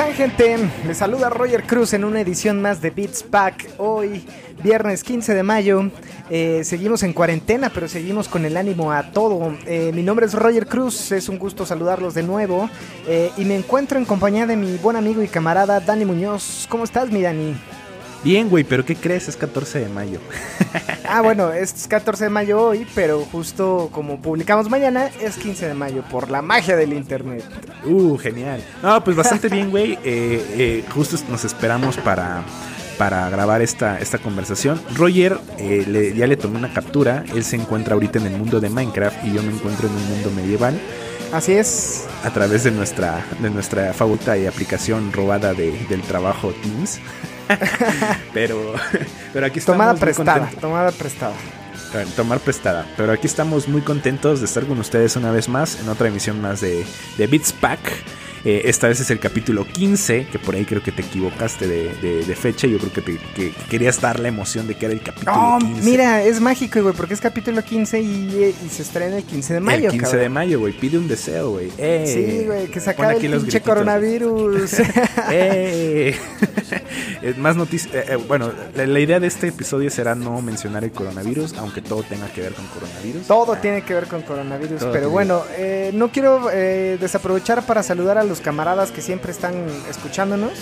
Están gente? Les saluda Roger Cruz en una edición más de Beats Pack. Hoy, viernes 15 de mayo, eh, seguimos en cuarentena, pero seguimos con el ánimo a todo. Eh, mi nombre es Roger Cruz, es un gusto saludarlos de nuevo. eh, y me encuentro en compañía de mi buen amigo y camarada Dani Muñoz. ¿Cómo estás, mi Dani? Bien, güey, pero ¿qué crees? Es 14 de mayo. Ah, bueno, es 14 de mayo hoy, pero justo como publicamos mañana, es 15 de mayo, por la magia del internet. Uh, genial. No, pues bastante bien, güey. Eh, eh, justo nos esperamos para, para grabar esta, esta conversación. Roger eh, le- ya le tomé una captura. Él se encuentra ahorita en el mundo de Minecraft y yo me encuentro en un mundo medieval Así es. a través de nuestra, de nuestra favorita y aplicación robada de- del trabajo Teams. pero, pero aquí estamos Tomada muy prestada, tomada prestada. Tomar prestada. Pero aquí estamos muy contentos de estar con ustedes una vez más en otra emisión más de, de Beats Pack. Eh, esta vez es el capítulo 15, que por ahí creo que te equivocaste de, de- de fecha. Yo creo que, te, que querías dar la emoción de que era el capítulo No, 15. mira, es mágico, güey, porque es capítulo 15 y, eh, y se estrena el 15 de mayo, el 15 cabrón. de mayo, güey. Pide un deseo, güey. Eh, Sí, güey, que se acabe el pinche coronavirus. Eh. Eh, Más noticias. bueno, la, la idea de este episodio será no mencionar el coronavirus, aunque todo tenga que ver con coronavirus. Todo tiene que ver con coronavirus, pero tiene- bueno, eh, no quiero eh, desaprovechar para saludar a los camaradas que siempre están escuchándonos,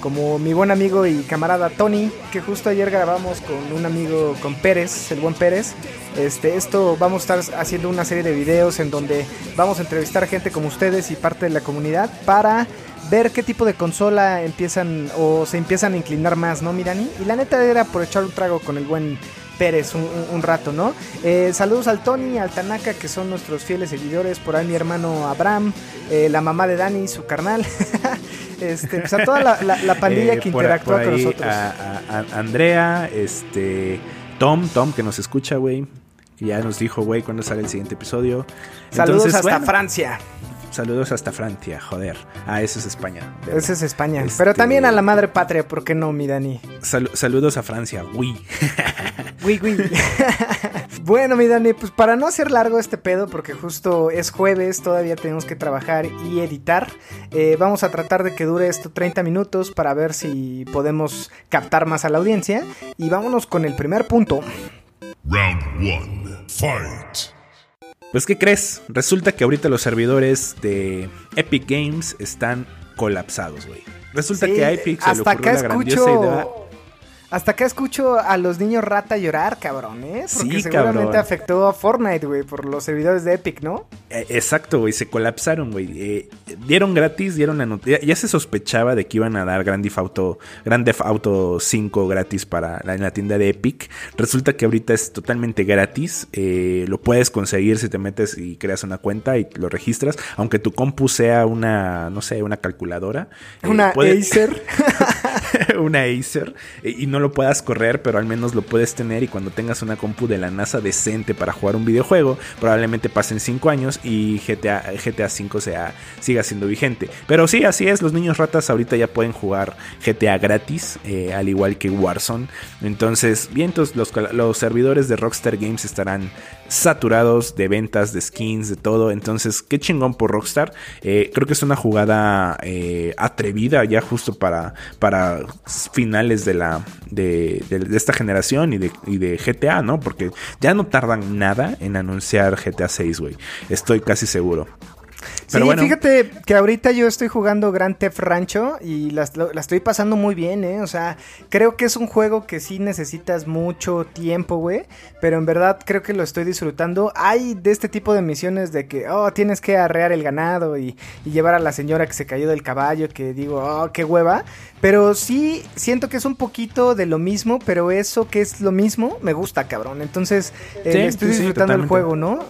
como mi buen amigo y camarada Tony, que justo ayer grabamos con un amigo, con Pérez, el buen Pérez. Este, esto vamos a estar haciendo una serie de videos en donde vamos a entrevistar gente como ustedes y parte de la comunidad para ver qué tipo de consola empiezan o se empiezan a inclinar más, ¿no, Mirani? Y la neta era por echar un trago con el buen Pérez un, un- rato, ¿no? Eh, saludos al Tony, al Tanaka, que son nuestros fieles seguidores, por ahí mi hermano Abraham, eh, la mamá de Dani, su carnal, este, pues a toda la, la- la pandilla Eh, que interactúa por con ahí nosotros. A, a- a Andrea, este, Tom, Tom que nos escucha, güey. Ya nos dijo, güey, cuándo sale el siguiente episodio. Saludos Entonces, hasta bueno, Francia. Saludos hasta Francia, joder. Ah, eso es España. ¿verdad? Ese es España. Este- Pero también a la madre patria, ¿por qué no, mi Dani? Sal- saludos a Francia, uy. Uy, uy. bueno, mi Dani, pues para no hacer largo este pedo, porque justo es jueves, todavía tenemos que trabajar y editar, eh, vamos a tratar de que dure esto 30 minutos para ver si podemos captar más a la audiencia. Y vámonos con el primer punto. Round one. Fight. Pues, ¿qué crees? Resulta que ahorita los servidores de Epic Games están colapsados, güey. Resulta Sí, que a Epic se le hasta ocurrió acá la grandiosa idea. Hasta acá escucho a los niños rata llorar, cabrón, ¿eh? Porque Sí, seguramente cabrón. afectó a Fortnite, güey, por los servidores de Epic, ¿no? Eh, Exacto, güey, se colapsaron, güey. Eh, dieron gratis, dieron la noticia. Ya se sospechaba de que iban a dar Grand Theft Auto, Grand Theft Auto 5 gratis para la, en la tienda de Epic. Resulta que ahorita es totalmente gratis. Eh, lo puedes conseguir si te metes y creas una cuenta y lo registras. Aunque tu compu sea una, no sé, una calculadora. eh, Una puede- Acer. una Acer eh, y no lo puedas correr, pero al menos lo puedes tener y cuando tengas una compu de la NASA decente para jugar un videojuego, probablemente pasen 5 años y GTA, GTA 5 sea, siga siendo vigente. Pero sí, así es, los niños ratas ahorita ya pueden jugar GTA gratis, eh, al igual que Warzone. Entonces, bien, los, los servidores de Rockstar Games estarán saturados de ventas, de skins, de todo. Entonces, qué chingón por Rockstar. Eh, creo que es una jugada atrevida ya justo para, para finales de la de, esta generación y de, y de GTA, ¿no? Porque ya no tardan nada en anunciar GTA 6, güey. Estoy casi seguro. Sí, fíjate que ahorita yo estoy jugando Grand Theft Rancho y la, la, estoy pasando muy bien, ¿eh? O sea, creo que es un juego que sí necesitas mucho tiempo, güey. Pero en verdad creo que lo estoy disfrutando. Hay de este tipo de misiones de que, oh, tienes que arrear el ganado y, y llevar a la señora que se cayó del caballo, que digo, oh, qué hueva. Pero sí siento que es un poquito de lo mismo, pero eso que es lo mismo me gusta, cabrón. Entonces, eh, estoy disfrutando el juego, ¿no?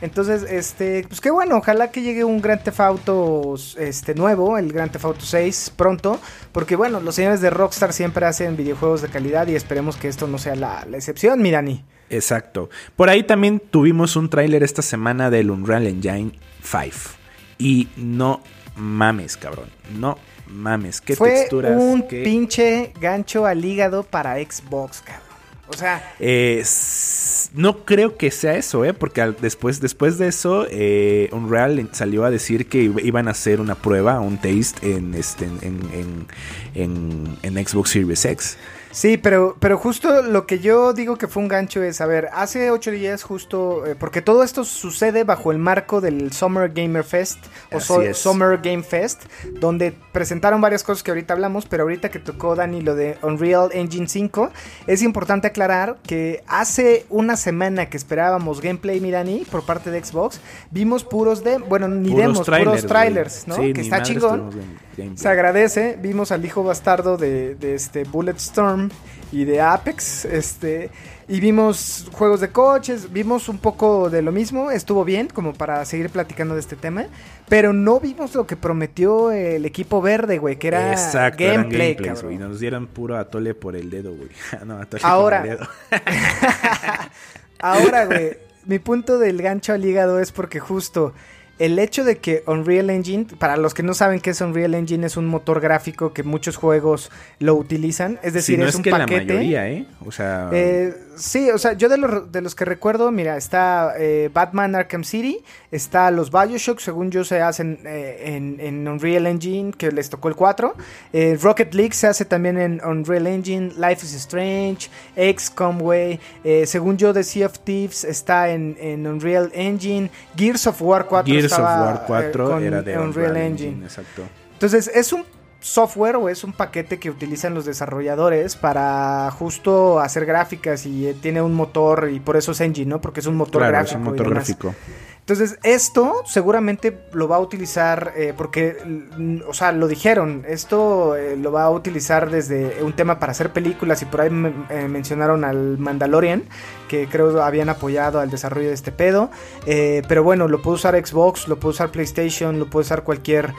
Entonces, este, pues qué bueno, ojalá que llegue un Grand Theft Auto este nuevo, el Grand Theft Auto 6 pronto, porque bueno, los señores de Rockstar siempre hacen videojuegos de calidad y esperemos que esto no sea la, la excepción, mi Dani. Exacto. Por ahí también tuvimos un tráiler esta semana del Unreal Engine 5 y no mames, cabrón. No mames, qué Fue texturas. un qué- pinche gancho al hígado para Xbox, cabrón. O sea, Eh, no creo que sea eso, ¿eh? Porque al- después, después de eso, eh, Unreal salió a decir que iba- iban a hacer una prueba, un taste en, este, en, en, en- en Xbox Series X. Sí, pero, pero justo lo que yo digo que fue un gancho es, a ver, hace ocho días justo, eh, porque todo esto sucede bajo el marco del Summer Gamer Fest o Así so- es. Summer Game Fest, donde presentaron varias cosas que ahorita hablamos, pero ahorita que tocó Dani lo de Unreal Engine 5, es importante aclarar que hace una semana que esperábamos gameplay, mi Dani, por parte de Xbox, vimos puros de, bueno, ni Puros demos, trailers, puros trailers, ¿no? Sí, que está chingón. Gameplay. Se agradece, vimos al hijo bastardo de, de este Bulletstorm y de Apex, este, y vimos juegos de coches, vimos un poco de lo mismo, estuvo bien como para seguir platicando de este tema, pero no vimos lo que prometió el equipo verde, güey, que era Exacto, eran gameplay, gameplays, güey. Nos dieron puro atole por el dedo, güey. no, atole Ahora. por el dedo. Ahora, güey, mi punto del gancho al hígado es porque justo el hecho de que Unreal Engine, para los que no saben qué es Unreal Engine, es un motor gráfico que muchos juegos lo utilizan, es decir, Si no es, es, un que paquete. la mayoría, ¿eh? O sea, Eh, sí, o sea, yo de los, de los que recuerdo, mira, está eh, Batman Arkham City, está los Bioshock, según yo se hacen eh, en, en Unreal Engine, que les tocó el 4. Eh, Rocket League se hace también en Unreal Engine, Life is Strange, güey. Eh, según yo, The Sea of Thieves está en, en Unreal Engine, Gears of War 4 Gears of estaba, War 4 eh, con era de Unreal Engine. Exacto. Entonces, es un software o es un paquete que utilizan los desarrolladores para justo hacer gráficas y eh, tiene un motor y por eso es engine, ¿no? Porque es un motor Claro, gráfico. es un y motor demás. Entonces, esto seguramente lo va a utilizar eh, porque, o sea, lo dijeron, esto eh, lo va a utilizar desde un tema para hacer películas y por ahí me- eh, mencionaron al Mandalorian, que creo habían apoyado al desarrollo de este pedo. Pero bueno, lo puede usar Xbox, lo puede usar PlayStation, lo puede usar cualquier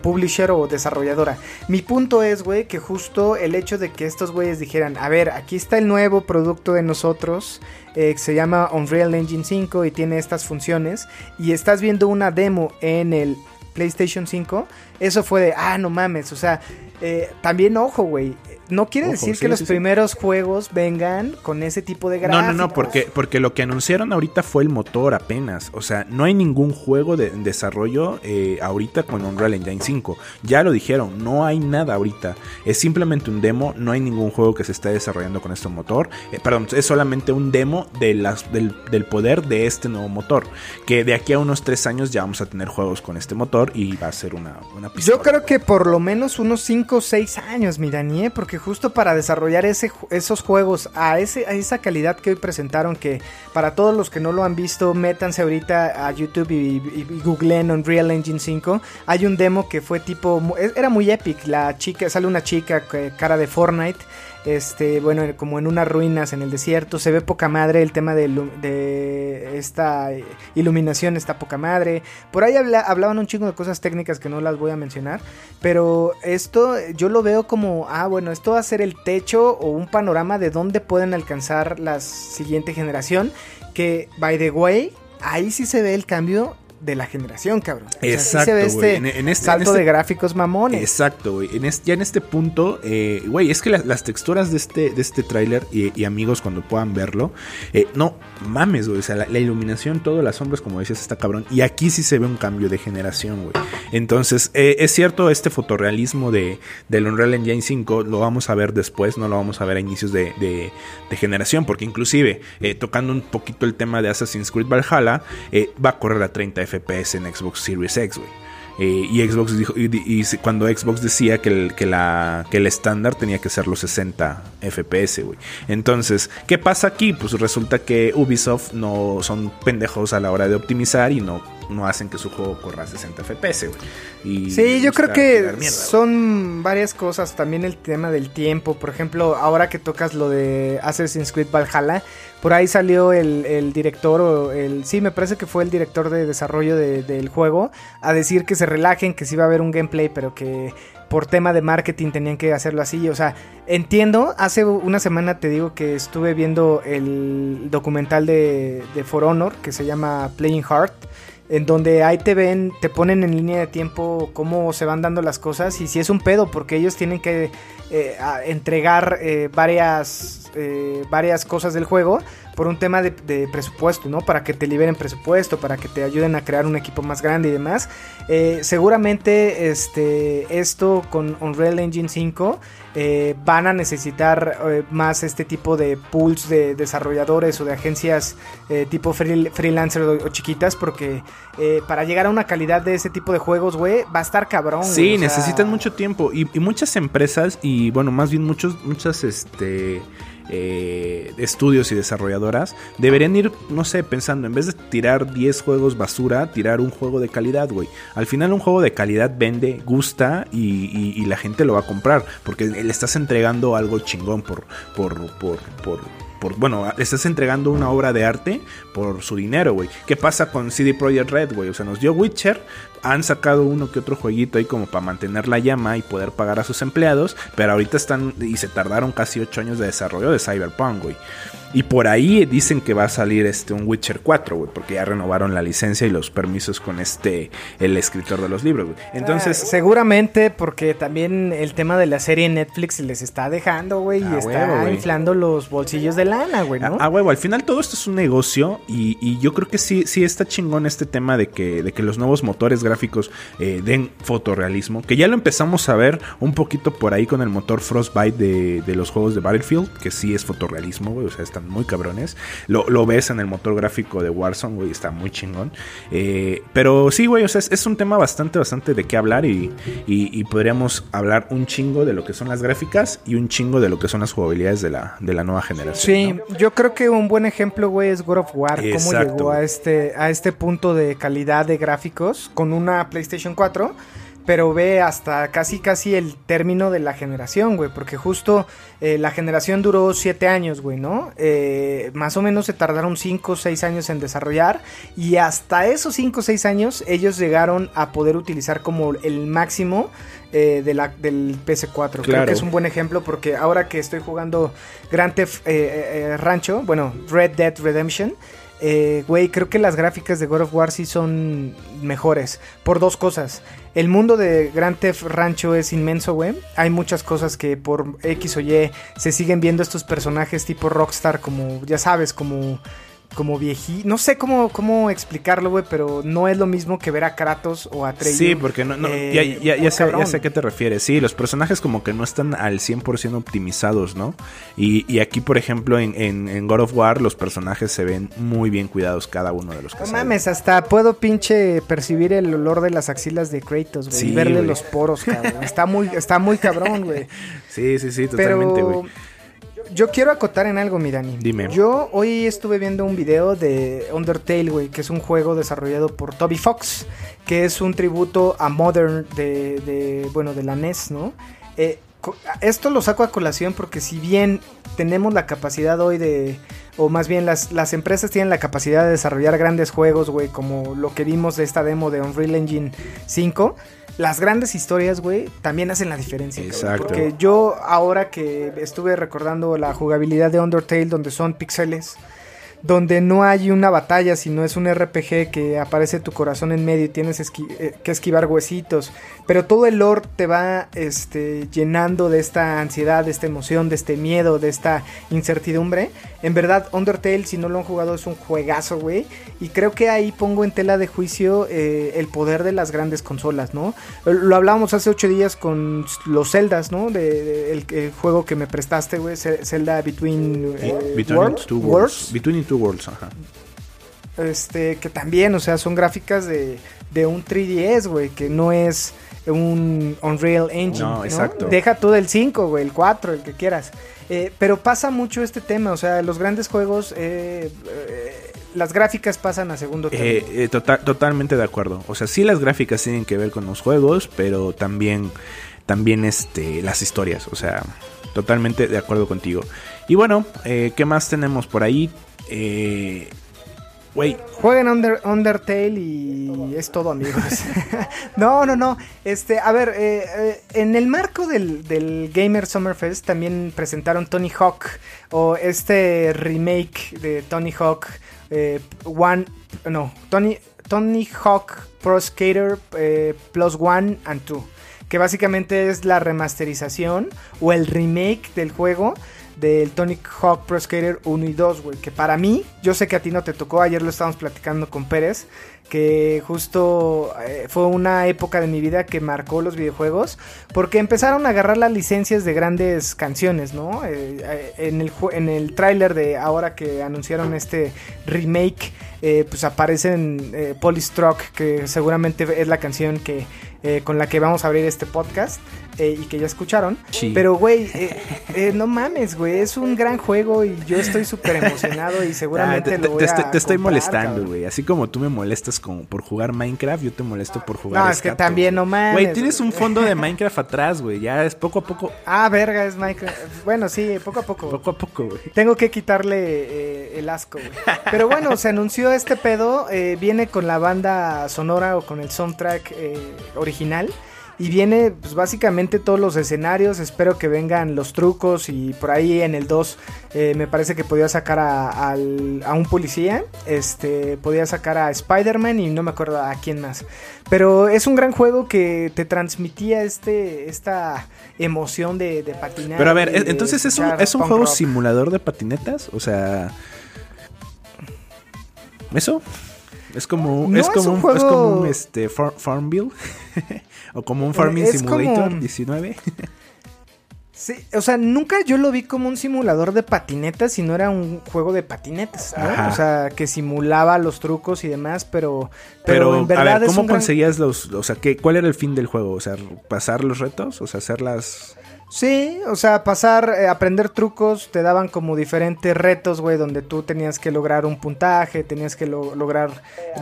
publisher o desarrolladora. Mi punto es, güey, que justo el hecho de que estos güeyes dijeran, a ver, aquí está el nuevo producto de nosotros, eh, se llama Unreal Engine 5 y tiene estas funciones, y estás viendo una demo en el PlayStation 5, eso fue de, ah, no mames, o sea, eh, también ojo, güey. No quiere Ojo, decir sí, que los sí, primeros juegos vengan con ese tipo de No, gráficos. no, no, porque, porque lo que anunciaron ahorita fue el motor apenas. O sea, no hay ningún juego de en desarrollo eh, ahorita con Unreal Engine 5. Ya lo dijeron, no hay nada ahorita. Es simplemente un demo, no hay ningún juego que se esté desarrollando con este motor. Eh, perdón, es solamente un demo de las, del, del poder de este nuevo motor. Que de aquí a unos tres años ya vamos a tener juegos con este motor y va a ser una, una Yo creo que por lo menos unos 5 o 6 años, mi ¿eh? Justo para desarrollar ese, esos juegos a, ese, a esa calidad que hoy presentaron, que para todos los que no lo han visto, métanse ahorita a YouTube y, y, y googleen Unreal Engine 5. Hay un demo que fue tipo, e- era muy epic, la chica, sale una chica que- cara de Fortnite. Este, bueno, como en unas ruinas en el desierto, se ve poca madre el tema de, esta eh, iluminación, está poca madre. Por ahí habla- hablaban un chingo de cosas técnicas que no las voy a mencionar, pero esto eh, yo lo veo como, ah, bueno, esto ser el techo o un panorama de dónde pueden alcanzar la siguiente generación, que, by the way, ahí sí se ve el cambio de la generación, cabrón. O sea, sí Exacto, güey. este, En- en este- salto en este- de gráficos mamones. Exacto, güey. En ya en este punto, eh, güey, es que la- las texturas de este, de este tráiler y, y amigos cuando puedan verlo, eh, no mames, güey. O sea, la, la iluminación, todo, las sombras, como decías, está cabrón. Y aquí sí se ve un cambio de generación, güey. Entonces, eh, es cierto, este fotorrealismo de, del Unreal Engine 5 lo vamos a ver después, no lo vamos a ver a inicios de, de- de generación, porque inclusive, tocando un poquito el tema de Assassin's Creed Valhalla, va a correr a 30 FPS en Xbox Series X, güey. Eh, y Xbox dijo, y, y cuando Xbox decía que el, que la, que el estándar tenía que ser los 60 FPS, güey. Entonces, ¿qué pasa aquí? Pues resulta que Ubisoft no son pendejos a la hora de optimizar y no no hacen que su juego corra a 60 FPS, güey. sí, yo creo que son varias cosas. También el tema del tiempo. Por ejemplo, ahora que tocas lo de Assassin's Creed Valhalla, por ahí salió el, director, o el, sí, me parece que fue el director de desarrollo del juego, a decir que se relajen, que sí va a haber un gameplay, pero que por tema de marketing tenían que hacerlo así. O sea, entiendo, hace una semana te digo que estuve viendo el documental de, de For Honor que se llama Playing Hard en donde ahí te ven, te ponen en línea de tiempo cómo se van dando las cosas y si es un pedo porque ellos tienen que eh, entregar eh, varias, eh, varias cosas del juego por un tema de, presupuesto, ¿no? Para que te liberen presupuesto, para que te ayuden a crear un equipo más grande y demás. seguramente este, esto con Unreal Engine 5 van a necesitar más este tipo de pools de desarrolladores o de agencias tipo freelancer o, chiquitas porque para llegar a una calidad de ese tipo de juegos, güey, va a estar cabrón. Sí, necesitan mucho tiempo y, y muchas empresas y y bueno, más bien muchos, muchas este, eh, estudios y desarrolladoras deberían ir, no sé, pensando, en vez de tirar 10 juegos basura, tirar un juego de calidad, güey. Al final un juego de calidad vende, gusta y, la gente lo va a comprar, porque le estás entregando algo chingón por, por, por, por por, bueno, estás entregando una obra de arte por su dinero, güey. ¿Qué pasa con CD Projekt Red, güey? O sea, nos dio Witcher, han sacado uno que otro jueguito ahí como para mantener la llama y poder pagar a sus empleados, pero ahorita están y se tardaron casi 8 años de desarrollo de Cyberpunk, güey. Y por ahí dicen que va a salir este un Witcher 4, güey, porque ya renovaron la licencia y los permisos con este el escritor de los libros, güey. Entonces, ah, seguramente porque también el tema de la serie Netflix les está dejando, güey, y ah, está inflando los bolsillos de lana, güey, ¿no? Ah, huevo, al final todo esto es un negocio y, y, yo creo que sí sí está chingón este tema de que de que los nuevos motores gráficos eh, den fotorrealismo, que ya lo empezamos a ver un poquito por ahí con el motor Frostbite de, de los juegos de Battlefield, que sí es fotorrealismo, güey, o sea, está muy cabrones. Lo, ves en el motor gráfico de Warzone, güey, está muy chingón. Eh, pero sí, güey, o sea, es, un tema bastante, bastante de qué hablar y, podríamos hablar un chingo de lo que son las gráficas y un chingo de lo que son las jugabilidades de la, de la nueva generación. Sí, yo creo que un buen ejemplo, güey, es God of War, cómo llegó a este, a este punto de calidad de gráficos con una PlayStation 4 pero ve hasta casi casi el término de la generación, güey, porque justo eh, la generación duró siete años, güey, ¿no? Eh, más o menos se tardaron cinco o seis años en desarrollar y hasta esos cinco o seis años ellos llegaron a poder utilizar como el máximo eh, de la, del PS4. Creo que es un buen ejemplo porque ahora que estoy jugando Grand Theft Rancho, bueno, Red Dead Redemption, eh, güey, creo que las gráficas de God of War sí son mejores. Por dos cosas. El mundo de Grand Theft Rancho es inmenso, güey. Hay muchas cosas que por X o Y se siguen viendo estos personajes tipo Rockstar, como, ya sabes, como como viejito. No sé cómo, cómo explicarlo, güey, pero no es lo mismo que ver a Kratos o a Trey. Sí, porque no, eh, ya, ya, sé, ya, sé, a qué te refieres. Sí, los personajes como que no están al 100% optimizados, ¿no? Y, aquí, por ejemplo, en, en, God of War, los personajes se ven muy bien cuidados cada uno de los que No mames, hasta puedo pinche percibir el olor de las axilas de Kratos, güey. y verle los poros, cabrón. está muy, está muy cabrón, güey. Sí, sí, sí, totalmente, güey. Yo quiero acotar en algo, mi Dani. Dime. Yo hoy estuve viendo un video de Undertale, güey, que es un juego desarrollado por Toby Fox, que es un tributo a Modern de, bueno, de la NES, ¿no? Eh, esto lo saco a colación porque si bien tenemos la capacidad hoy de, o más bien las, las empresas tienen la capacidad de desarrollar grandes juegos, güey, como lo que vimos de esta demo de Unreal Engine 5, las grandes historias, güey, también hacen la diferencia. Exacto. porque yo ahora que estuve recordando la jugabilidad de Undertale, donde son píxeles donde no hay una batalla, sino es un RPG que aparece tu corazón en medio y tienes eh, que esquivar huesitos. Pero todo el lore te va este, llenando de esta ansiedad, de esta emoción, de este miedo, de esta incertidumbre. En verdad, Undertale, si no lo han jugado, es un juegazo, güey. Y creo que ahí pongo en tela de juicio eh, el poder de las grandes consolas, ¿no? Lo hablábamos hace ocho días con los Zeldas, ¿no? De, el, juego que me prestaste, güey, Zelda Between, eh, Between Two Worlds. Between Two Worlds, ajá. este, que también, o sea, son gráficas de, de un 3DS, güey, que no es un Unreal Engine. No, exacto. Deja tú del 5, güey, el 4, el que quieras. Eh, pero pasa mucho este tema, o sea, los grandes juegos, eh, eh, las gráficas pasan a segundo término. Eh, eh, tota- totalmente de acuerdo. O sea, sí las gráficas tienen que ver con los juegos, pero también, también este, las historias. O sea, totalmente de acuerdo contigo. Y bueno, ¿qué más tenemos por ahí? Eh, Jueguen Under, Undertale y es todo, amigos. no, no, no. Este, a ver, eh, eh, en el marco del, del Gamer Summer Fest también presentaron Tony Hawk o este remake de Tony Hawk eh, One, no, Tony, Tony Hawk Pro Skater eh, Plus One and Two, que básicamente es la remasterización o el remake del juego del Tony Hawk Pro Skater 1 y 2, güey. Que para mí, yo sé que a ti no te tocó, ayer lo estábamos platicando con Pérez, que justo eh, fue una época de mi vida que marcó los videojuegos, porque empezaron a agarrar las licencias de grandes canciones, ¿no? Eh, eh, en el, en el tráiler de ahora que anunciaron este remake, eh, pues aparecen eh, Polystroke, que seguramente es la canción que, eh, con la que vamos a abrir este podcast. eh, y que ya escucharon. Sí. Pero, güey, no mames, güey. Es un gran juego y yo estoy súper emocionado y ah, seguramente te, lo te- voy te a estoy, te estoy comprar, molestando, güey. Así como tú me molestas con, por jugar Minecraft, yo te molesto por jugar No, es que también no mames. Güey, tienes un fondo de Minecraft atrás, güey. Ya es poco a poco. Ah, verga, es Minecraft. Bueno, sí, poco a poco. Poco a poco, güey. Tengo que quitarle el asco, güey. Pero bueno, se anunció este pedo. eh, viene con la banda sonora o con el soundtrack eh, original. Y viene, pues básicamente todos los escenarios. Espero que vengan los trucos. Y por ahí en el 2, eh, me parece que podía sacar a, al- a un policía. Este, podía sacar a Spider-Man y no me acuerdo a quién más. Pero es un gran juego que te transmitía este, esta emoción de, de patinar. Pero a ver, entonces es un, es un juego rock. simulador de patinetas, o sea, eso es como No, es es como un un, juego- es como un este Far- Farmville o como un Farming Es Simulator como- 19. Sí, o sea, nunca yo lo vi como un simulador de patinetas, sino era un juego de patinetas, ¿no? Ajá. O sea, que simulaba los trucos y demás, pero, pero, Pero, en a verdad ver, es ¿cómo gran- conseguías los, o sea, qué, cuál era el fin del juego? O sea, pasar los retos, o sea, hacer las Sí, o sea, pasar, eh, aprender trucos, te daban como diferentes retos, güey, donde tú tenías que lograr un puntaje, tenías que lo- lograr,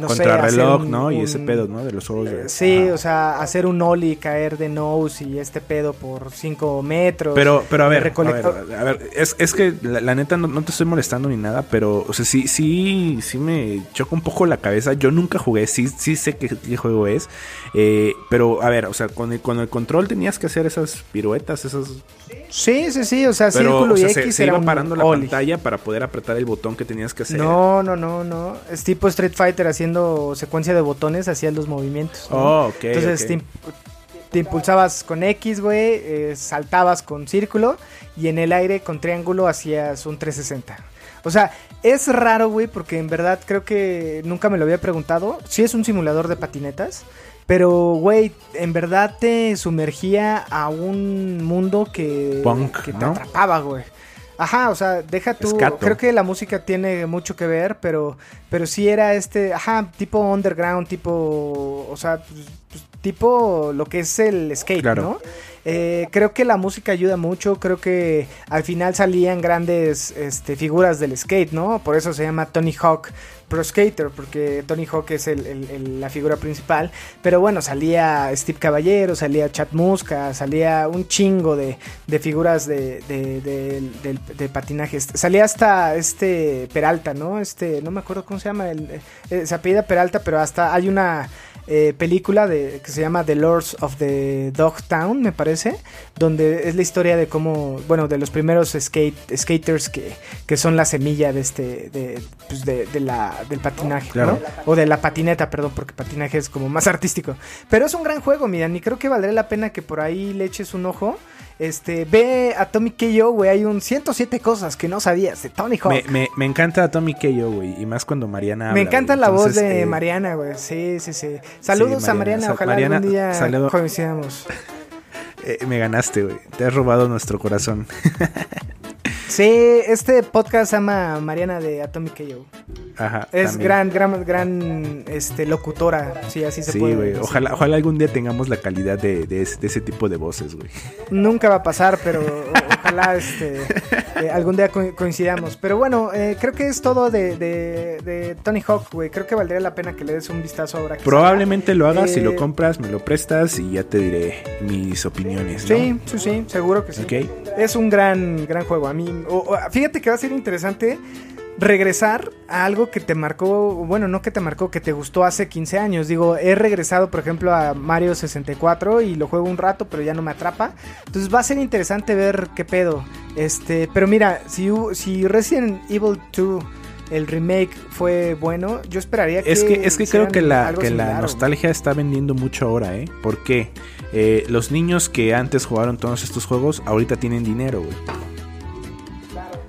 no sé, contrarreloj, hacer un- ¿no? Y ese pedo, ¿no? De los juegos. de- Sí, Ajá. o sea, hacer un ollie, caer de nose y este pedo por 5 metros. Pero, pero a ver, a ver, a ver, es, es que la, la neta no, no te estoy molestando ni nada, pero, o sea, sí, sí, sí me choca un poco la cabeza. Yo nunca jugué, sí, sí sé qué, qué juego es, eh, pero, a ver, o sea, con el, con el control tenías que hacer esas piruetas, esas... Sí, sí, sí, o sea, Pero, círculo o sea, y se, X se era iba un parando la pantalla para poder apretar el botón que tenías que hacer. No, no, no, no. Es tipo Street Fighter haciendo secuencia de botones, hacías los movimientos. ¿no? Oh, ok, Entonces. Te, imp- te impulsabas con X, güey, eh, saltabas con círculo y en el aire con triángulo hacías un 360. O sea, es raro, güey, porque en verdad creo que nunca me lo había preguntado. Sí es un simulador de patinetas, pero, güey, en verdad te sumergía a un mundo que, Punk, que te ¿no? atrapaba, güey. Ajá, o sea, deja tú. Escato. Creo que la música tiene mucho que ver, pero, pero sí era este, ajá, tipo underground, tipo, o sea, pues, pues, tipo lo que es el skate, Claro. ¿no? Eh, creo que la música ayuda mucho, creo que al final salían grandes este, figuras del skate, ¿no? Por eso se llama Tony Hawk Pro Skater, porque Tony Hawk es el- la figura principal. Pero bueno, salía Steve Caballero, salía Chad Muska, salía un chingo de, de figuras de, de, de- patinaje. Salía hasta este Peralta, ¿no? Este, no me acuerdo cómo se llama, el, eh, se apellida Peralta, pero hasta hay una eh, película de, que se llama The Lords of the Dog Town, me parece, donde es la historia de cómo, bueno, de los primeros skate, skaters que, que son la semilla de este, de, pues de, de la, del patinaje, Claro. ¿no? O de la patineta, perdón, porque patinaje es como más artístico. Pero es un gran juego, miran, y creo que valdría la pena que por ahí le eches un ojo. Este, ve a Tommy K.O., güey, hay un 107 cosas que no sabías de Tony Hawk. Me, me, me encanta Tommy K.O., güey, y más cuando Mariana habla, Me encanta la voz de eh, Mariana, güey. Sí, sí, sí. Saludos Sí, a Mariana. Ojalá Mariana, algún día saludo. coincidamos. eh, me ganaste, güey. Te has robado nuestro corazón. Sí, este podcast ama a Mariana de Atomic KO. Ajá, Es también. gran, gran, gran este, locutora, sí, así se Sí, puede decir. Ojalá, ojalá algún día tengamos la calidad de, de ese, de ese tipo de voces, güey. Nunca va a pasar, pero ojalá este, eh, algún día co- coincidamos. Pero bueno, eh, creo que es todo de, de, de Tony Hawk, güey. Creo que valdría la pena que le des un vistazo ahora. Que Probablemente lo hagas, si Eh, lo compras, me lo prestas y ya te diré mis opiniones, ¿no? Sí, sí, sí, seguro que sí. Ok. Es un gran, gran juego. A mí, o- o- fíjate que va a ser interesante regresar a algo que te marcó, bueno, no que te marcó, que te gustó hace 15 años. Digo, he regresado, por ejemplo, a Mario 64 y lo juego un rato, pero ya no me atrapa. Entonces va a ser interesante ver qué pedo. Este, pero mira, si, si Resident Evil 2 el remake fue bueno, yo esperaría que Es que, es que creo que la, que la nostalgia está vendiendo mucho ahora, ¿eh? ¿Por qué? Eh, los niños que antes jugaron todos estos juegos, ahorita tienen dinero, güey.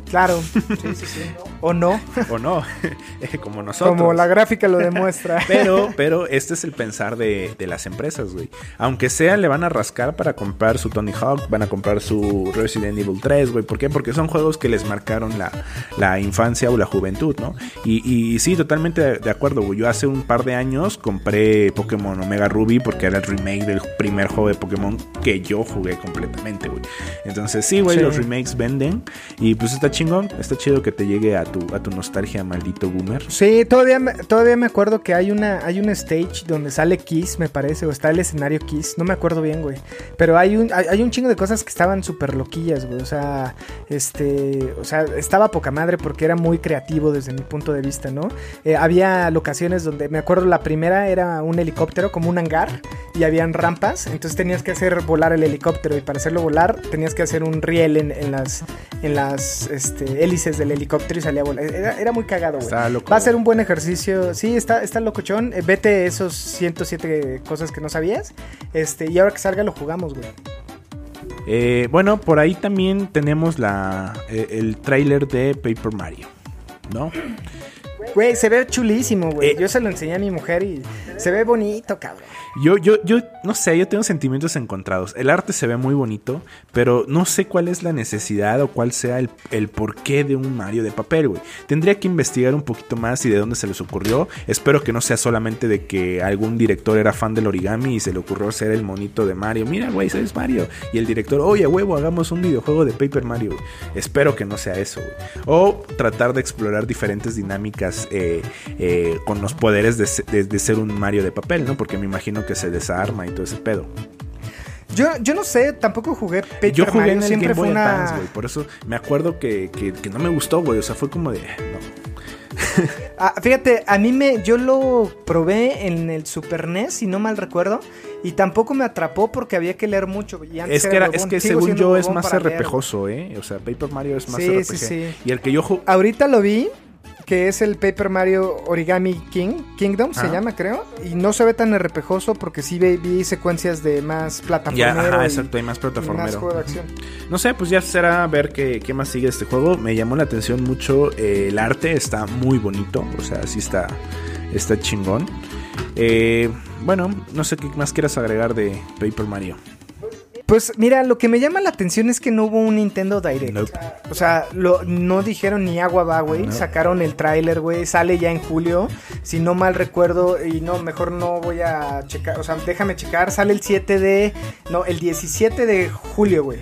Claro, sí, sí, sí. O no, ¿O no? Como nosotros. como la gráfica lo demuestra. Pero, pero este es el pensar de, de las empresas, güey. Aunque sea, le van a rascar para comprar su Tony Hawk, van a comprar su Resident Evil 3, güey. ¿Por qué? Porque son juegos que les marcaron la, la infancia o la juventud, ¿no? Y, y sí, totalmente de, de acuerdo, güey. Yo hace un par de años compré Pokémon Omega Ruby porque era el remake del primer juego de Pokémon que yo jugué completamente, güey. Entonces, sí, güey, Sí. los remakes venden. Y pues está chingón, está chido que te llegue a tu, a tu nostalgia, maldito boomer. Sí, todavía, me- todavía me acuerdo que hay una, hay un stage donde sale Kiss, me parece, o está el escenario Kiss, no me acuerdo bien, güey. Pero hay un, hay, un chingo de cosas que estaban súper loquillas, güey. O sea, este, o sea, estaba poca madre porque era muy creativo desde mi punto de vista, ¿no? Eh, había locaciones donde, me acuerdo, la primera era un helicóptero, como un hangar, y habían rampas, entonces tenías que hacer volar el helicóptero, y para hacerlo volar tenías que hacer un riel en, en las, en las este, hélices del helicóptero y salía Era, era muy cagado, güey. Va a ser un buen ejercicio. Sí, está, está locochón. Eh, vete esos 107 cosas que no sabías. Este, y ahora que salga lo jugamos, güey. Eh, bueno, por ahí también tenemos la, eh, el tráiler de Paper Mario, ¿no? Güey, se ve chulísimo, güey. Eh. Yo se lo enseñé a mi mujer y se ve bonito, cabrón. Yo, yo, yo, no sé, yo tengo sentimientos encontrados. El arte se ve muy bonito, pero no sé cuál es la necesidad o cuál sea el, el porqué de un Mario de papel, güey. Tendría que investigar un poquito más y de dónde se les ocurrió. Espero que no sea solamente de que algún director era fan del origami y se le ocurrió hacer el monito de Mario. Mira, güey, es Mario. Y el director, oye, huevo, hagamos un videojuego de Paper Mario, güey. Espero que no sea eso, güey. O tratar de explorar diferentes dinámicas eh, eh, con los poderes de, de- de ser un Mario de papel, ¿no? Porque me imagino que se desarma y todo ese pedo. Yo, yo no sé, tampoco jugué Paper Yo jugué Mario. en el Siempre Game Boy fue una... Advance, güey. Por eso me acuerdo que, que- que no me gustó, güey. O sea, fue como de. No. Ah, fíjate, a mí me, yo lo probé en el Super NES, si no mal recuerdo, y tampoco me atrapó porque había que leer mucho. y antes Es que, era, es que según yo es más RPGoso, ¿eh? O sea, Paper Mario es más Sí, RPG. sí, sí. Y el que yo jugué. Ahorita lo vi, que es el Paper Mario Origami King, Kingdom se llama, creo. Y no se ve tan RPGoso porque sí ve- vi secuencias de más Ya, plataformero. ajá, y- exacto, hay más y más plataformero. juego de acción. No sé, pues ya será ver qué, qué más sigue este juego. Me llamó la atención mucho eh, el arte, está muy bonito, o sea, sí está, está chingón. Eh, bueno, no sé qué más quieras agregar de Paper Mario. Pues mira, lo que me llama la atención es que no hubo un Nintendo Direct. Nope. O sea, lo, no dijeron ni agua va, güey. No. Sacaron el tráiler, güey. Sale ya en julio. Si no mal recuerdo. Y no, mejor no voy a checar. O sea, déjame checar. Sale el 7 de... No, el 17 de julio, güey.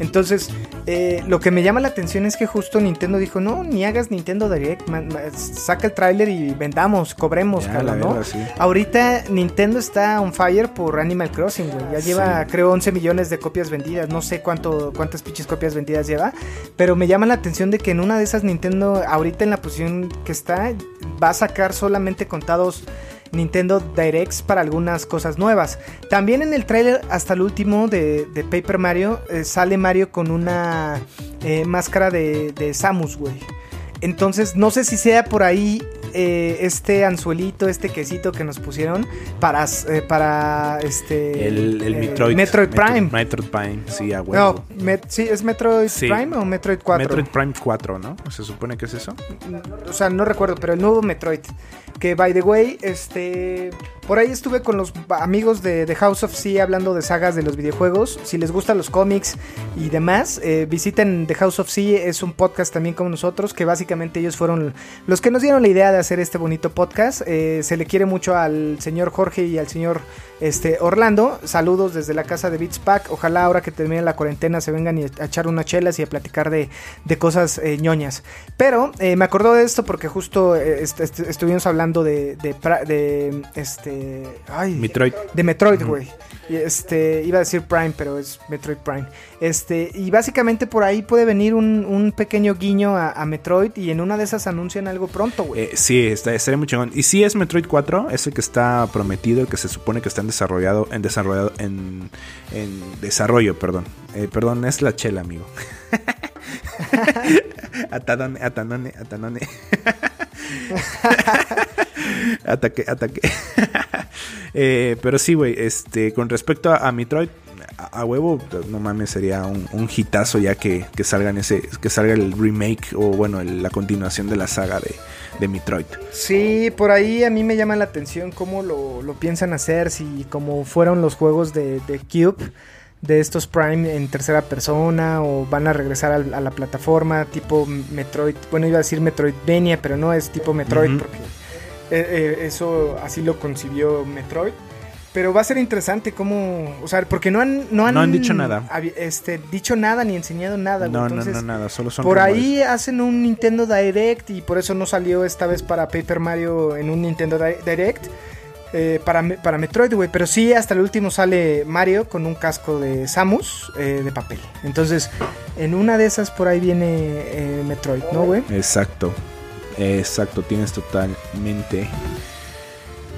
Entonces, eh, lo que me llama la atención es que justo Nintendo dijo, no, ni hagas Nintendo Direct. man- man, saca el tráiler y vendamos, cobremos, Ya, ¿no? verdad, sí. Ahorita Nintendo está on fire por Animal Crossing, güey. Ya lleva, Sí. creo, 11 millones de copias vendidas. No sé cuánto, cuántas pinches copias vendidas lleva. Pero me llama la atención de que en una de esas Nintendo, ahorita en la posición que está, va a sacar solamente contados Nintendo Directs para algunas cosas nuevas. También en el tráiler, hasta el último de, de Paper Mario, eh, sale Mario con una eh, máscara de, de Samus, güey. Entonces, no sé si sea por ahí eh, este anzuelito, este quesito que nos pusieron para, eh, para este El, el eh, Metroid. Metroid Prime. Metroid Prime, sí, a No. Met- sí, ¿es Metroid Sí. Prime o Metroid 4? Metroid Prime 4, ¿no? Se supone que es eso. O sea, no recuerdo, pero el nuevo Metroid. Que, by the way, este... Por ahí estuve con los amigos de, de House of Sea hablando de sagas de los videojuegos. Si les gustan los cómics y demás, eh, visiten The House of Sea. Es un podcast también como nosotros, que básicamente ellos fueron los que nos dieron la idea de hacer este bonito podcast. Eh, se le quiere mucho al señor Jorge y al señor este, Orlando. Saludos desde la casa de Beats Pack. Ojalá ahora que termine la cuarentena se vengan y a echar unas chelas y a platicar de, de cosas eh, ñoñas. Pero eh, me acordó de esto porque justo eh, est- est- estuvimos hablando de, de, este, ay, Metroid. de Metroid, güey. Este, iba a decir Prime, pero es Metroid Prime. Este, y básicamente por ahí puede venir un, un pequeño guiño a, a Metroid y en una de esas anuncian algo pronto, güey. Sí, está, estaría muy chingón. Y sí es Metroid 4, es el que está prometido, el que se supone que está en desarrollado, en desarrollado, en, en desarrollo, perdón. Eh, perdón, es la chela, amigo. atadone, atanone, atanone. ataque, ataque. Eh, pero sí, güey, este, con respecto a, a Metroid, a, huevo, no mames, sería un, un hitazo ya que, que salga en ese, que salga el remake o bueno, el- la continuación de la saga de, de Metroid. Sí, por ahí a mí me llama la atención cómo lo, lo piensan hacer, si como fueron los juegos de, de Cube, de estos Prime en tercera persona, o van a regresar al- a, la plataforma tipo Metroid, bueno iba a decir Metroidvania, pero no es tipo Metroid porque eh, eh, eso así lo concibió Metroid. Pero va a ser interesante cómo, o sea, porque no han, no han, No han dicho nada. Este, dicho nada ni enseñado nada. güey. No, Entonces, no, no, nada, solo son por rumores. ahí hacen un Nintendo Direct y por eso no salió esta vez para Paper Mario en un Nintendo Di- Direct. eh, para, para Metroid, güey. Pero sí, hasta el último sale Mario con un casco de Samus eh, de papel. Entonces, en una de esas por ahí viene eh, Metroid, ¿no, güey? Exacto. Exacto, tienes totalmente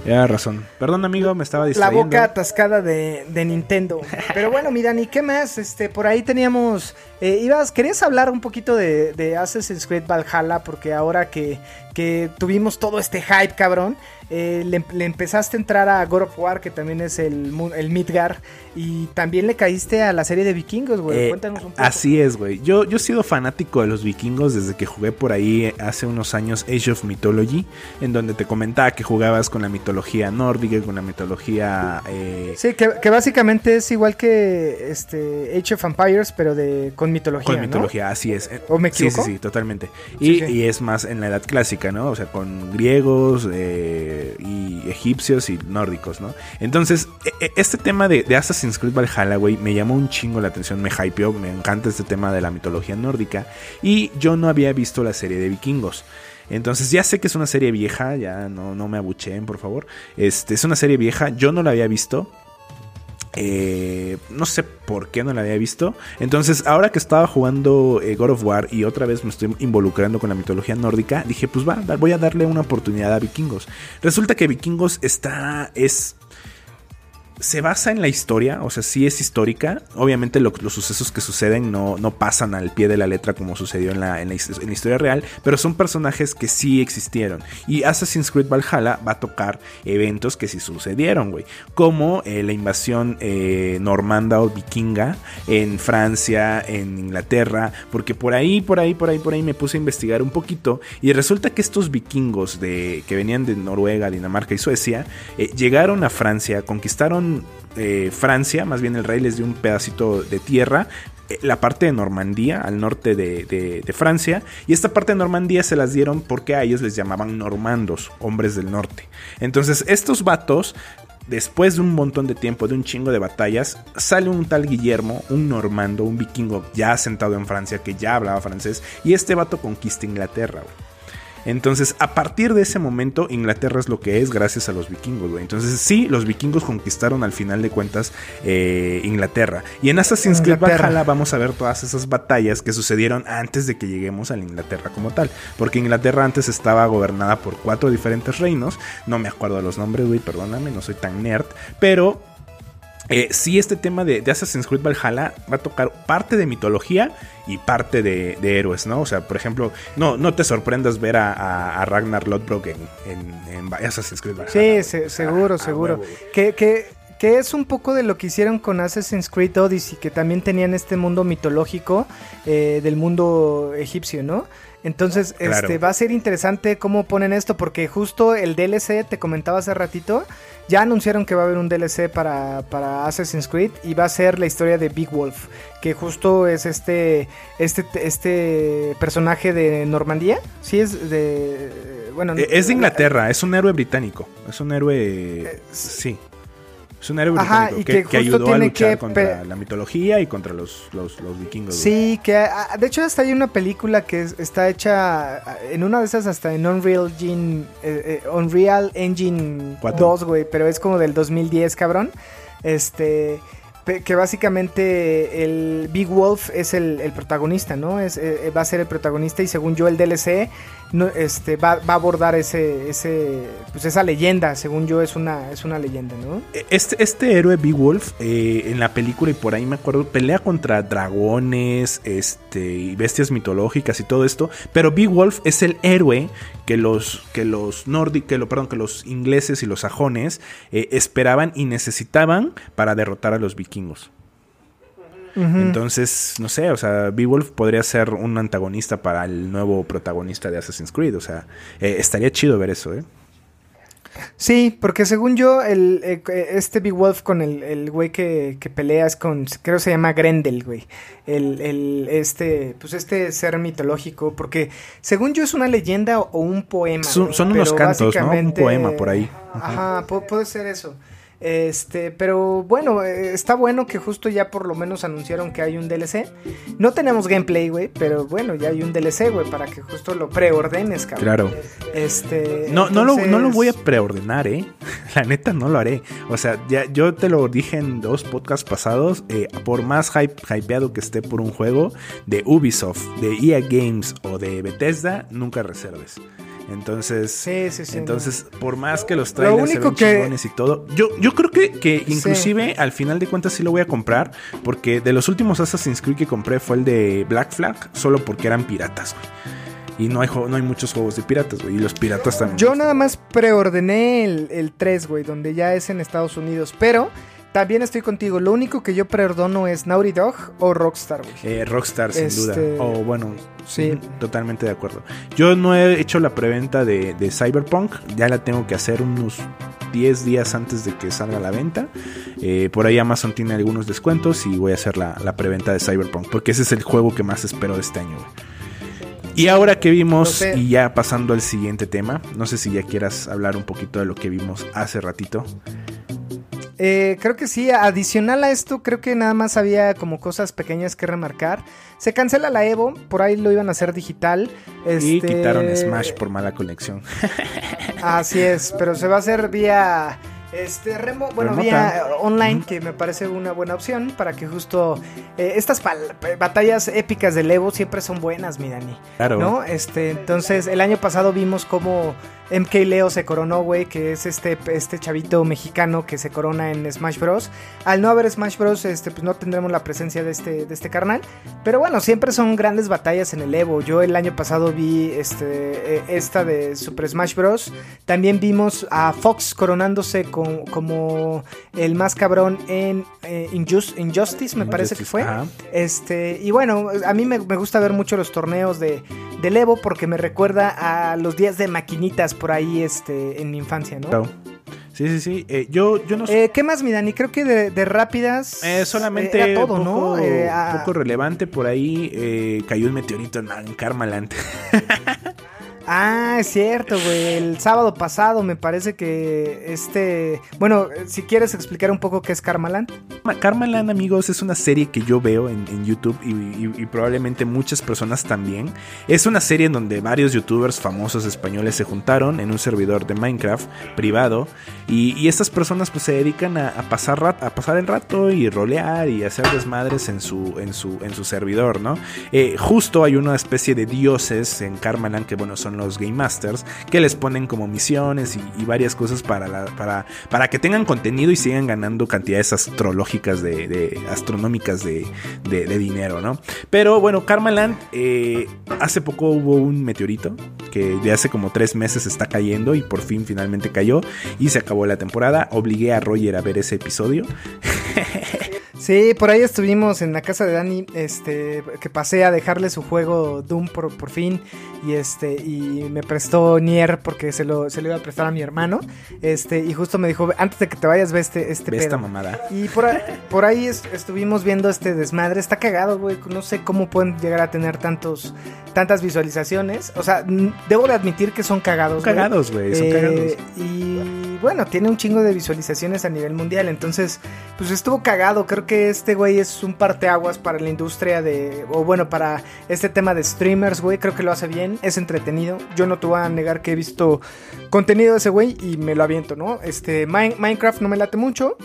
ya razón. Perdón, amigo, me estaba La distrayendo. boca atascada de, de Nintendo. Pero bueno, mi Dani, ¿qué más? Este, por ahí teníamos. eh, ibas, querías hablar un poquito de, de Assassin's Creed Valhalla, porque ahora que, que tuvimos todo este hype, cabrón, eh, le, le empezaste a entrar a God of War, que también es el, el Midgar, y también le caíste a la serie de vikingos, güey. Eh, Cuéntanos un poco. Así es, güey. Yo, yo he sido fanático de los vikingos desde que jugué por ahí eh, hace unos años Age of Mythology, en donde te comentaba que jugabas con la mitología nórdica, con la mitología... eh, Sí, que, que básicamente es igual que este Age of Empires, pero de con mitología. Con ¿no? mitología, así es. ¿O me Sí, sí, equivoco? sí, totalmente. Sí, Y, sí. y es más en la edad clásica, ¿no? O sea, con griegos eh, y egipcios y nórdicos, ¿no? Entonces, e- e- este tema de, de Assassin's Creed Valhalla, güey, me llamó un chingo la atención, me hypeó, me encanta este tema de la mitología nórdica. Y yo no había visto la serie de vikingos. Entonces ya sé que es una serie vieja, ya no, no me abucheen, por favor. Este, es una serie vieja, yo no la había visto. Eh, no sé por qué no la había visto. Entonces, ahora que estaba jugando eh, God of War y otra vez me estoy involucrando con la mitología nórdica, dije, pues va, voy a darle una oportunidad a Vikingos. Resulta que Vikingos está. es. Se basa en la historia, o sea, sí es histórica. Obviamente lo- los sucesos que suceden no, no pasan al pie de la letra como sucedió en la, en la historia real, pero son personajes que sí existieron. Y Assassin's Creed Valhalla va a tocar eventos que sí sucedieron, güey. Como eh, la invasión eh, normanda o vikinga en Francia, en Inglaterra, porque por ahí, por ahí, por ahí, por ahí me puse a investigar un poquito y resulta que estos vikingos de, que venían de Noruega, Dinamarca y Suecia, eh, llegaron a Francia, conquistaron eh, Francia, más bien el rey les dio un pedacito de tierra, eh, la parte de Normandía, al norte de, Francia, y esta parte de Normandía se las dieron porque a ellos les llamaban normandos, hombres del norte. Entonces, estos vatos, después de un montón de tiempo, de un chingo de batallas, sale un tal Guillermo, un normando, un vikingo ya asentado en Francia, que ya hablaba francés, y este vato conquista Inglaterra. Entonces, a partir de ese momento, Inglaterra es lo que es gracias a los vikingos, güey. Entonces, sí, los vikingos conquistaron al final de cuentas eh, Inglaterra. Y en Assassin's Creed. Valhalla vamos a ver todas esas batallas que sucedieron antes de que lleguemos a la Inglaterra como tal. Porque Inglaterra antes estaba gobernada por cuatro diferentes reinos. No me acuerdo de los nombres, güey, perdóname, no soy tan nerd. Pero eh, sí, este tema de, de Assassin's Creed Valhalla va a tocar parte de mitología y parte de, de héroes, ¿no? O sea, por ejemplo, no, no te sorprendas ver a, a- a Ragnar Lodbrok en, en- en Assassin's Creed Valhalla. Sí, se- seguro, a seguro. Que, que, que es un poco de lo que hicieron con Assassin's Creed Odyssey, que también tenían este mundo mitológico eh, del mundo egipcio, ¿no? Entonces, Claro. este va a ser interesante cómo ponen esto, porque justo el DLC, te comentaba hace ratito, ya anunciaron que va a haber un DLC para, para Assassin's Creed y va a ser la historia de Big Wolf, que justo es este, este, este personaje de Normandía, sí es de, bueno, Eh, Es de Inglaterra, es un héroe británico. Es un héroe. Sí. Es un héroe Ajá, británico y que, que que ayudó a luchar contra la mitología y contra los, los, los vikingos. güey. Sí, que ah, de hecho hasta hay una película que es- está hecha ah, en una de esas hasta en Unreal Engine, eh, eh, Unreal Engine Cuatro. 2, güey, pero es como del 2010, cabrón. Este que básicamente el Big Wolf es el, el protagonista, ¿no? Es, eh, va a ser el protagonista y según yo el DLC no, este, va, va a abordar ese, ese, pues esa leyenda, según yo es una, es una leyenda, ¿no? Este, este héroe Beowulf eh, en la película y por ahí me acuerdo pelea contra dragones este y bestias mitológicas y todo esto pero Beowulf es el héroe que los que los nórdicos que lo perdón que los ingleses y los sajones eh, esperaban y necesitaban para derrotar a los vikingos entonces no sé o sea Beowulf podría ser un antagonista para el nuevo protagonista de Assassin's Creed o sea eh, estaría chido ver eso eh Sí, porque según yo, el, eh, este Big Wolf con el, el güey que, que pelea es con, creo que se llama Grendel, güey. El, el, este, pues este ser mitológico, porque según yo es una leyenda o un poema. Son- unos cantos, ¿no? Un poema por ahí. Ajá, pu- puede ser eso. Este, pero bueno, eh, está bueno que justo ya por lo menos anunciaron que hay un DLC. No tenemos gameplay, güey, pero bueno, ya hay un DLC, güey, para que justo lo preordenes, cabrón. claro Este, No, no, lo, no lo voy a preordenar, ¿eh? La neta no lo haré. O sea, ya yo te lo dije en dos podcasts pasados. eh, por más hype, hypeado que esté por un juego de Ubisoft, de EA Games o de Bethesda, nunca reserves. Entonces, Sí, sí, sí, entonces por más que los trailers se único ven que- chingones y todo, yo, yo creo que, que inclusive al final de cuentas sí lo voy a comprar, porque de los últimos Assassin's Creed que compré fue el de Black Flag, solo porque eran piratas, güey. Y no hay, no hay muchos juegos de piratas, güey. Y los piratas también. Yo nada más preordené el, el 3, güey, donde ya es en Estados Unidos. Pero también estoy contigo. Lo único que yo preordono es Naughty Dog o Rockstar, güey. Eh, Rockstar, sin Este, duda. O bueno, sí. totalmente de acuerdo. Yo no he hecho la preventa de, de Cyberpunk. Ya la tengo que hacer unos 10 días antes de que salga a la venta. Eh, por ahí Amazon tiene algunos descuentos y voy a hacer la, la preventa de Cyberpunk. Porque ese es el juego que más espero de este año. güey. Y ahora que vimos, sé. y ya pasando al siguiente tema, no sé si ya quieras hablar un poquito de lo que vimos hace ratito. Eh, creo que sí, adicional a esto, creo que nada más había como cosas pequeñas que remarcar. Se cancela la Evo, por ahí lo iban a hacer digital. Y Este, quitaron Smash por mala conexión. Así es, pero se va a hacer vía este remo, bueno, Remota. vía eh, online, que me parece una buena opción para que justo eh, estas batallas épicas del Evo siempre son buenas, mi Dani. Claro. ¿No? Este, entonces, el año pasado vimos cómo MK Leo se coronó, güey, que es este, este chavito mexicano que se corona en Smash Bros. Al no haber Smash Bros, este, pues no tendremos la presencia de este, de este carnal. Pero bueno, siempre son grandes batallas en el Evo. Yo el año pasado vi este, eh, esta de Super Smash Bros. También vimos a Fox coronándose con- como el más cabrón en eh, Injus- Injustice, me parece que fue. Ajá. Este, y bueno, a mí me, me gusta ver mucho los torneos de, del Evo porque me recuerda a los días de maquinitas por ahí este, en mi infancia, ¿no? Claro. Sí, sí, sí. Eh, yo, yo no sé. Eh, ¿Qué más, mi Dani? Creo que de, de rápidas. Eh, solamente era todo, poco, ¿no? Eh, ah, poco relevante por ahí eh, cayó un meteorito en, en Karmaland. Ah, es cierto, güey. El sábado pasado me parece que este. Bueno, si quieres explicar un poco qué es Karmaland. Karmaland, amigos, es una serie que yo veo en, YouTube y, probablemente muchas personas también. Es una serie en donde varios youtubers famosos españoles se juntaron en un servidor de Minecraft privado y, estas personas pues se dedican a, pasar a pasar el rato y rolear y hacer desmadres en su, en su, en su servidor, ¿no? Eh, justo hay una especie de dioses en Karmaland que bueno son los Game Masters que les ponen como misiones y, varias cosas para, para, para que tengan contenido y sigan ganando cantidades astrológicas de, astronómicas de, de- de dinero, ¿no? Pero bueno, Karmaland eh, hace poco hubo un meteorito que de hace como tres meses está cayendo y por fin finalmente cayó y se acabó la temporada. Obligué a Roger a ver ese episodio. Sí, por ahí estuvimos en la casa de Dani, este, que pasé a dejarle su juego Doom por, por fin y este y me prestó Nier porque se lo, se lo iba a prestar a mi hermano, este y justo me dijo antes de que te vayas ve este este Ve pedo". esta mamada. Y por ahí, por ahí es- estuvimos viendo este desmadre. Está cagado, güey. No sé cómo pueden llegar a tener tantos, tantas visualizaciones. O sea, debo de admitir que son cagados. Son cagados, güey, son Eh, cagados. Y bueno, tiene un chingo de visualizaciones a nivel mundial. Entonces, pues estuvo cagado. Creo que este güey es un parteaguas para la industria de. O bueno, para este tema de streamers, güey. Creo que lo hace bien. Es entretenido. Yo no te voy a negar que he visto contenido de ese güey y me lo aviento, ¿no? Este, Min- Minecraft no me late mucho.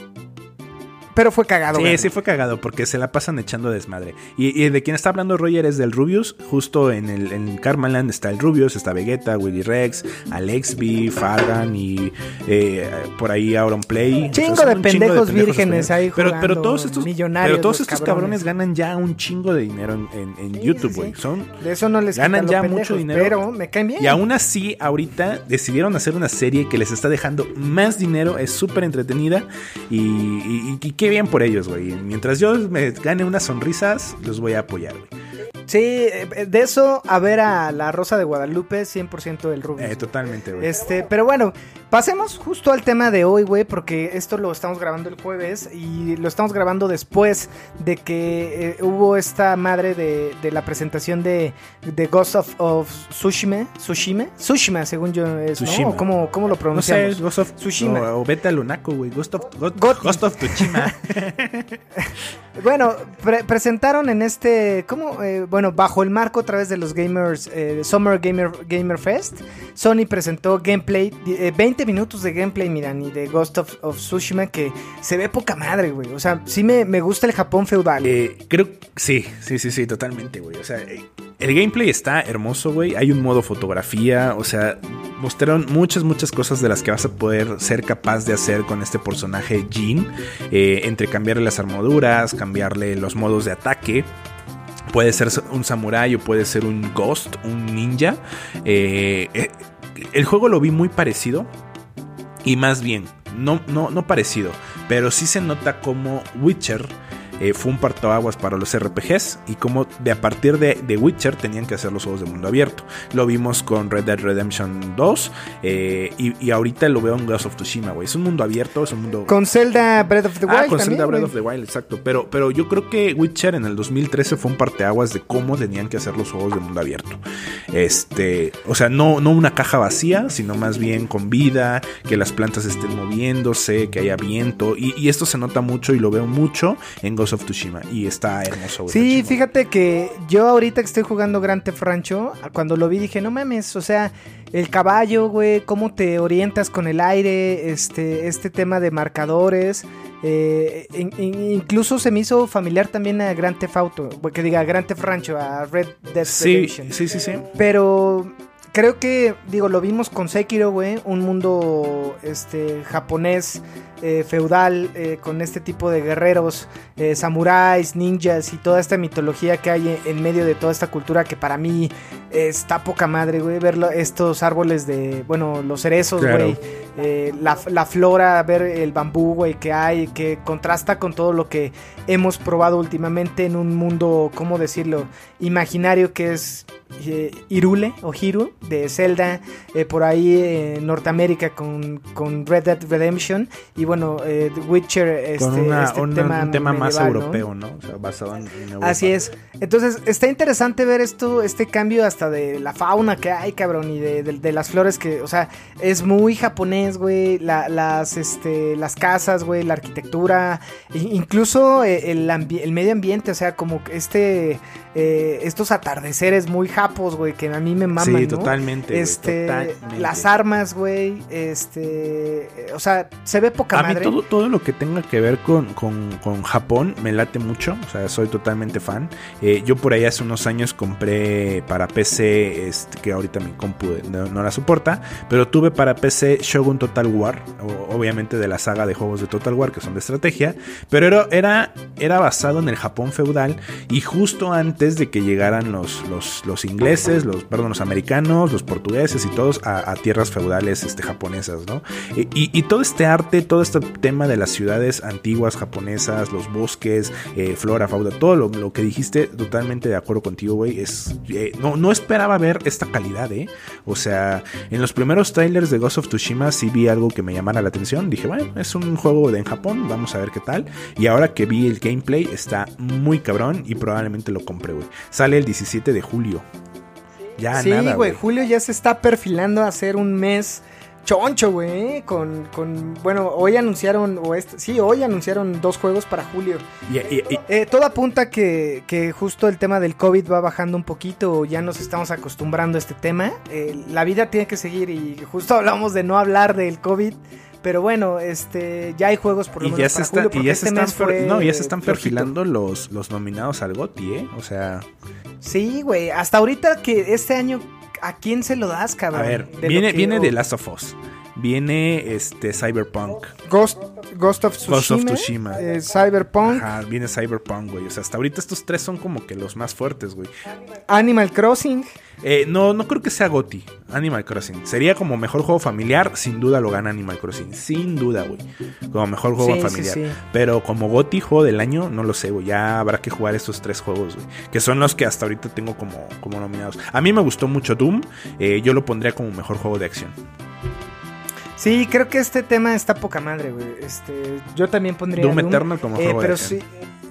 Pero fue cagado, Sí, sí fue cagado porque se la pasan echando desmadre. Y, y de quien está hablando Roger es del Rubius. Justo en el en Karmaland está el Rubius, está Vegeta, Willy Rex, Alexby, Fargan y eh, por ahí Auron Play. Chingo de pendejos vírgenes ahí pero, jugando, pero todos estos, millonarios pero todos estos cabrones. cabrones. ganan ya un chingo de dinero en, en- en Sí, YouTube, güey. sí. Son De eso no les Ganan ya pendejos, mucho dinero. Pero me caen bien. Y aún así, ahorita decidieron hacer una serie que les está dejando más dinero, es súper entretenida y, y- y bien por ellos, güey. Mientras yo me gane unas sonrisas, los voy a apoyar, güey. Sí, eh, de eso a ver a la Rosa de Guadalupe, 100% del Rubio. Eh, totalmente, güey. Este, pero bueno, pasemos justo al tema de hoy, güey, porque esto lo estamos grabando el jueves y lo estamos grabando después de que eh, hubo esta madre de, de la presentación de, de Ghost of, of Tsushima, Tsushima, Tsushima, según yo es, ¿no? Tsushima. ¿O ¿Cómo, cómo lo No sé, pronunciamos? Ghost of Tsushima. O, o vete a Lunaco, güey. Ghost of, Go- Goti. Ghost of Tsushima. Bueno, pre- presentaron en este, ¿cómo? Eh, bueno, bajo el marco a través de los gamers, eh, Summer Gamer, Gamer Fest, Sony presentó gameplay, eh, 20 minutos de gameplay, miran, y de Ghost of, of Tsushima que se ve poca madre, güey. O sea, sí me, me gusta el Japón feudal. Eh, creo sí, sí, sí, sí, totalmente, güey. O sea, eh, el gameplay está hermoso, güey. Hay un modo fotografía, o sea, mostraron muchas, muchas cosas de las que vas a poder ser capaz de hacer con este personaje Jin. Eh, entre cambiarle las armaduras, cambiarle los modos de ataque. Puede ser un samurai o puede ser un ghost, un ninja. Eh, eh, el juego lo vi muy parecido. Y más bien, no, no, no parecido, pero sí se nota como Witcher eh, fue un partoaguas para los RPGs y como de a partir de, de Witcher tenían que hacer los juegos de mundo abierto. Lo vimos con Red Dead Redemption 2 eh, y, y ahorita lo veo en Ghost of Tsushima, güey. Es un mundo abierto, es un mundo... Con Zelda Breath of the Wild Ah, con también, Zelda Breath of the Wild, exacto. Pero, pero yo creo que Witcher en el 2013 fue un parteaguas de cómo tenían que hacer los juegos de mundo abierto. Este, o sea, no, no una caja vacía, sino más bien con vida, que las plantas estén moviéndose, que haya viento. Y, y esto se nota mucho y lo veo mucho en Ghost of Tsushima. Y está hermoso, güey. Sí, está fíjate que yo ahorita que estoy jugando Grand Theft Rancho, cuando lo vi dije, no mames, o sea, el caballo, güey, cómo te orientas con el aire, este, este tema de marcadores, eh, in- in- incluso se me hizo familiar también a Grand Theft Auto, que diga Grand Theft Rancho, a Red Dead Sí, Redemption. sí, sí, sí. Pero creo que, digo, lo vimos con Sekiro, güey, un mundo este japonés eh, feudal eh, con este tipo de guerreros, eh, samuráis, ninjas y toda esta mitología que hay en, medio de toda esta cultura que para mí está poca madre, güey, ver estos árboles de, bueno, los cerezos, güey, eh, la, la flora, ver el bambú, güey, que hay, que contrasta con todo lo que hemos probado últimamente en un mundo, ¿cómo decirlo? Imaginario que es eh, Irule o Hiru de Zelda, eh, por ahí en Norteamérica con, con Red Dead Redemption y bueno, eh, The Witcher, este, Con una- este una- tema, un tema más europeo, ¿no? O sea, basado en, en Europa. Así es. Entonces, está interesante ver esto, este cambio hasta de la fauna que hay, cabrón, y de, de- de las flores que, o sea, es muy japonés, güey. la- las, este, las casas, güey, la arquitectura, incluso eh, el, el medio ambiente, o sea, como que este, eh, estos atardeceres muy japos, güey, que a mí me maman, Sí, ¿no? totalmente. Este, totalmente. las armas, güey, este, o sea, se ve poca A mí madre. todo, todo lo que tenga que ver con, con- con Japón me late mucho, o sea, soy totalmente fan. Eh, yo por ahí hace unos años compré para PC, este, que ahorita mi compu no, no la soporta, pero tuve para PC Shogun Total War, obviamente de la saga de juegos de Total War que son de estrategia, pero era, era, era basado en el Japón feudal y justo antes de que llegaran los, los, ingleses, los, perdón, los americanos, los portugueses y todos a, tierras feudales este, japonesas, ¿no? Y, todo este arte, todo este tema de las ciudades antiguas japonesas, los bosques, eh, flora, fauna, todo lo, que dijiste, totalmente de acuerdo contigo, güey. Es, eh, no, no esperaba ver esta calidad, ¿eh? O sea, en los primeros trailers de Ghost of Tsushima sí vi algo que me llamara la atención. Dije, bueno, es un juego de en Japón, vamos a ver qué tal. Y ahora que vi el gameplay, está muy cabrón y probablemente lo compre, güey. Sale el 17 de julio. Ya sí, güey, julio ya se está perfilando a ser un mes choncho, güey, con, con, bueno, hoy anunciaron, o este, sí, hoy anunciaron dos juegos para julio. Y, eh, todo apunta que, que, justo el tema del COVID va bajando un poquito, ya nos estamos acostumbrando a este tema. Eh, la vida tiene que seguir y justo hablamos de no hablar del COVID. Pero bueno, este, ya hay juegos por lo menos ya para y ya se este están, no, ya se están perfilando los, los nominados al GOTY, ¿eh? O sea... Sí, güey, hasta ahorita que este año ¿a quién se lo das, cabrón? A ver, viene, viene de Last of Us. Viene este Cyberpunk. Ghost, Ghost of Tsushima. Ghost of Tsushima. Eh, Cyberpunk. Ajá, viene Cyberpunk, güey. O sea, hasta ahorita estos tres son como que los más fuertes, güey. Animal Crossing. Eh, no, no creo que sea GOTI, Animal Crossing. Sería como mejor juego familiar, sin duda lo gana Animal Crossing. Sin duda, güey. Como mejor juego familiar. Pero como GOTI, juego del año, no lo sé, güey. Ya habrá que jugar estos tres juegos, güey. Que son los que hasta ahorita tengo como, como nominados. A mí me gustó mucho Doom. Eh, yo lo pondría como mejor juego de acción. Sí, creo que este tema está poca madre, güey. Este, yo también pondría Doom, Eternal como eh, Pero sí,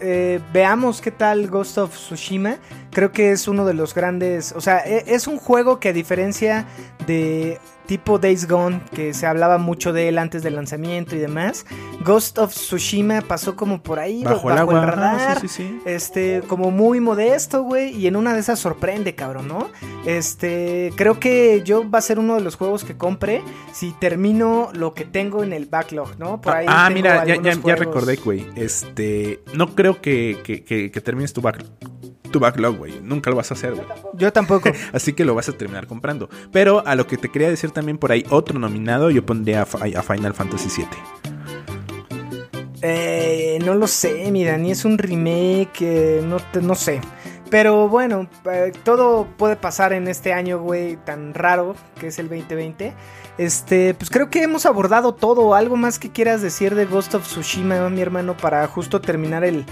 eh, veamos qué tal Ghost of Tsushima. Creo que es uno de los grandes. O sea, e, es un juego que a diferencia de tipo Days Gone, que se hablaba mucho de él antes del lanzamiento y demás. Ghost of Tsushima pasó como por ahí, bajo, el, radar. Este, como muy modesto, güey. Y en una de esas sorprende, cabrón, ¿no? Este, creo que yo va a ser uno de los juegos que compre si termino lo que tengo en el backlog, ¿no? Por ahí ah, mira, ya, ya, recordé, güey. Este, no creo que, que termines tu backlog tu backlog, güey. Nunca lo vas a hacer, güey. Yo tampoco. Así que lo vas a terminar comprando. Pero a lo que te quería decir también por ahí, otro nominado, yo pondría a, Final Fantasy VII. Eh, no lo sé, mi Dani, es un remake, eh, no, no sé. Pero bueno, eh, todo puede pasar en este año, güey, tan raro que es el 2020. Este, pues creo que hemos abordado todo. ¿Algo más que quieras decir de Ghost of Tsushima, mi hermano, para justo terminar el,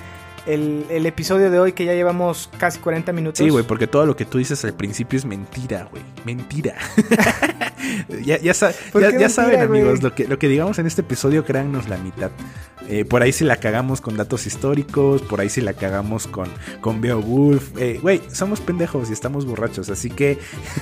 el, episodio de hoy que ya llevamos casi 40 minutos. Sí, güey, porque todo lo que tú dices al principio es mentira, güey. Mentira. ya, ya, saben, amigos, lo que, lo que digamos en este episodio, créannos la mitad. Eh, por ahí si la cagamos con datos históricos, por ahí si la cagamos con, con Beowulf. Eh, güey, somos pendejos y estamos borrachos, así que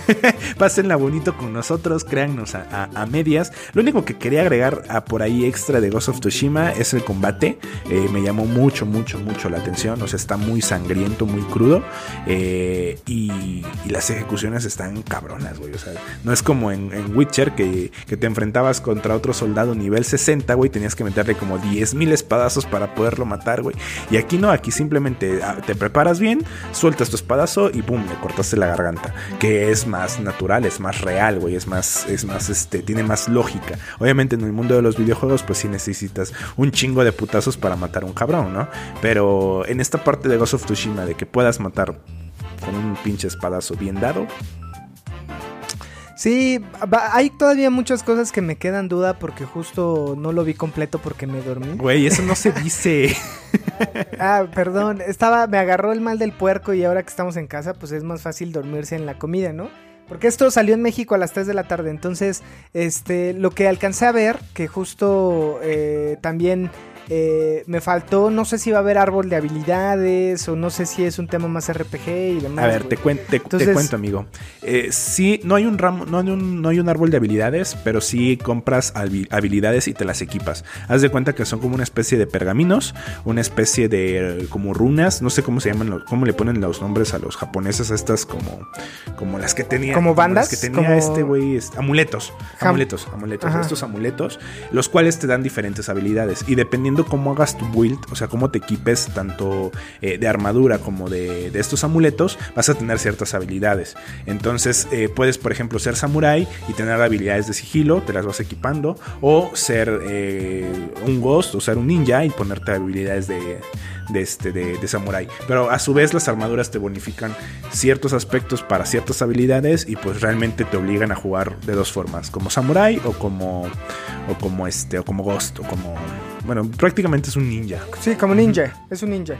pásenla bonito con nosotros, créannos a, medias. Lo único que quería agregar a por ahí extra de Ghost of Tsushima es el combate. Eh, me llamó mucho, mucho, mucho la atención. O sea, está muy sangriento, muy crudo. Y, y, las ejecuciones están cabronas, güey. O sea, no es como en, en Witcher que, que te enfrentabas contra otro soldado nivel 60, güey. Tenías que meterle como 10 mil espadazos para poderlo matar, güey. Y aquí no, aquí simplemente ah, te preparas bien, sueltas tu espadazo y boom, le cortaste la garganta. Que es más natural, es más real, güey. Es más, es más, este, tiene más lógica. Obviamente en el mundo de los videojuegos, pues sí necesitas un chingo de putazos para matar a un cabrón, ¿no? Pero en esta parte de Ghost of Tsushima, de que puedas matar con un pinche espadazo bien dado, Sí, hay todavía muchas cosas que me quedan duda porque justo no lo vi completo porque me dormí. Güey, eso no se dice. ah, perdón, estaba, me agarró el mal del puerco y ahora que estamos en casa, pues es más fácil dormirse en la comida, ¿no? Porque esto salió en México a las 3 de la tarde, entonces, este, lo que alcancé a ver, que justo eh, también eh, me faltó, no sé si va a haber árbol de habilidades o no sé si es un tema más RPG y demás. A ver, te, te, cuento, amigo. Eh, sí, no hay un ramo, no hay un, no hay un árbol de habilidades, pero sí compras habilidades y te las equipas. Haz de cuenta que son como una especie de pergaminos, una especie de como runas, no sé cómo se llaman, cómo le ponen los nombres a los japoneses a estas como, como las que tenía. Como bandas. que tenía este güey, amuletos, amuletos, amuletos, estos amuletos, los cuales te dan diferentes habilidades y dependiendo dependiendo cómo hagas tu build, o sea, cómo te equipes tanto eh, de armadura como de, estos amuletos, vas a tener ciertas habilidades. Entonces, eh, puedes, por ejemplo, ser samurai y tener habilidades de sigilo, te las vas equipando, o ser eh, un ghost o ser un ninja y ponerte habilidades de, de, este, de, samurai. Pero a su vez las armaduras te bonifican ciertos aspectos para ciertas habilidades y pues realmente te obligan a jugar de dos formas, como samurai o como o como este o como ghost o como bueno, prácticamente es un ninja. Sí, como ninja, es un ninja.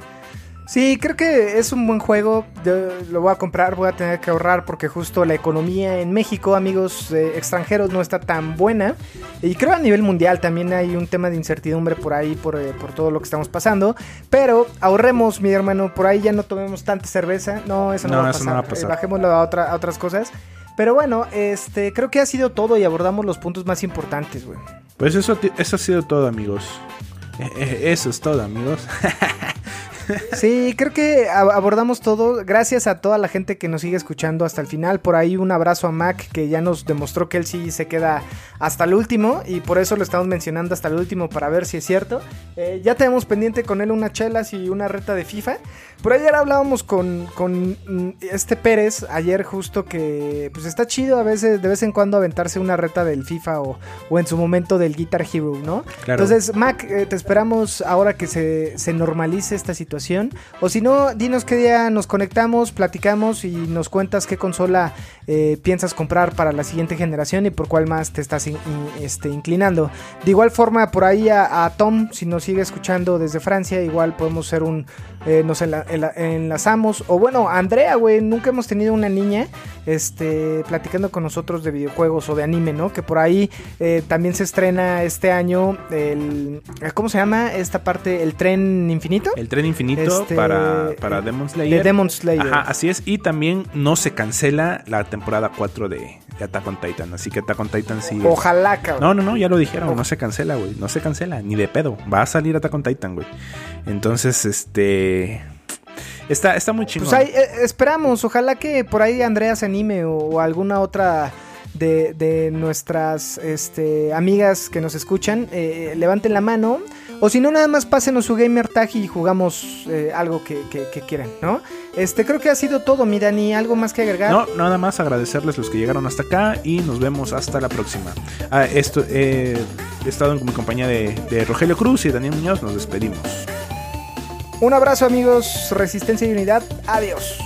Sí, creo que es un buen juego. Yo lo voy a comprar, voy a tener que ahorrar porque justo la economía en México, amigos eh, extranjeros, no está tan buena. Y creo a nivel mundial también hay un tema de incertidumbre por ahí, por, eh, por todo lo que estamos pasando. Pero ahorremos, mi hermano, por ahí ya no tomemos tanta cerveza. No, eso no, No, va, a eso no va a pasar. Eh, bajémoslo a, otra- a otras cosas. Pero bueno, este, creo que ha sido todo y abordamos los puntos más importantes, güey. Pues eso, eso ha sido todo, amigos. Eh, eh, Eso es todo, amigos. Sí, creo que ab- abordamos todo. Gracias a toda la gente que nos sigue escuchando hasta el final. Por ahí un abrazo a Mac que ya nos demostró que él sí se queda hasta el último y por eso lo estamos mencionando hasta el último para ver si es cierto. Eh, ya tenemos pendiente con él unas chelas y una reta de FIFA. Por ayer hablábamos con, con mm, este Pérez, ayer justo que pues está chido a veces, de vez en cuando aventarse una reta del FIFA o, o en su momento del Guitar Hero, ¿no? Claro. Entonces, Mac, eh, te esperamos ahora que se, se normalice esta situación. O si no, dinos qué día nos conectamos, platicamos y nos cuentas qué consola eh, piensas comprar para la siguiente generación y por cuál más te estás in- in- este, inclinando. De igual forma, por ahí a, a Tom, si nos sigue escuchando desde Francia, igual podemos ser un... eh, enla- enla- enlazamos. O bueno, Andrea, güey, nunca hemos tenido una niña este, platicando con nosotros de videojuegos o de anime, ¿no? Que por ahí eh, también se estrena este año el... ¿Cómo se llama esta parte? ¿El tren infinito? El tren infinito Este, para, para Demon Slayer. De Demon Slayer. Ajá, así es. Y también no se cancela la temporada 4 de, de Attack on Titan. Así que Attack on Titan sí. Ojalá, cabrón. No, no, no, ya lo dijeron, no se cancela, güey. No se cancela, ni de pedo. Va a salir Attack on Titan, güey. Entonces, este. Está, está muy chingón. Pues ahí eh, esperamos, ojalá que por ahí Andrea se anime o, o alguna otra de, de nuestras este, amigas que nos escuchan, eh, levanten la mano. O si no, nada más pásenos su gamer tag y jugamos eh, algo que, que- que quieran, ¿no? Este, creo que ha sido todo, mi Dani. ¿Algo más que agregar? No, nada más agradecerles los que llegaron hasta acá y nos vemos hasta la próxima. Ah, esto, eh, he estado en mi compañía de, de Rogelio Cruz y Daniel Muñoz. Nos despedimos. Un abrazo, amigos. Resistencia y unidad. Adiós.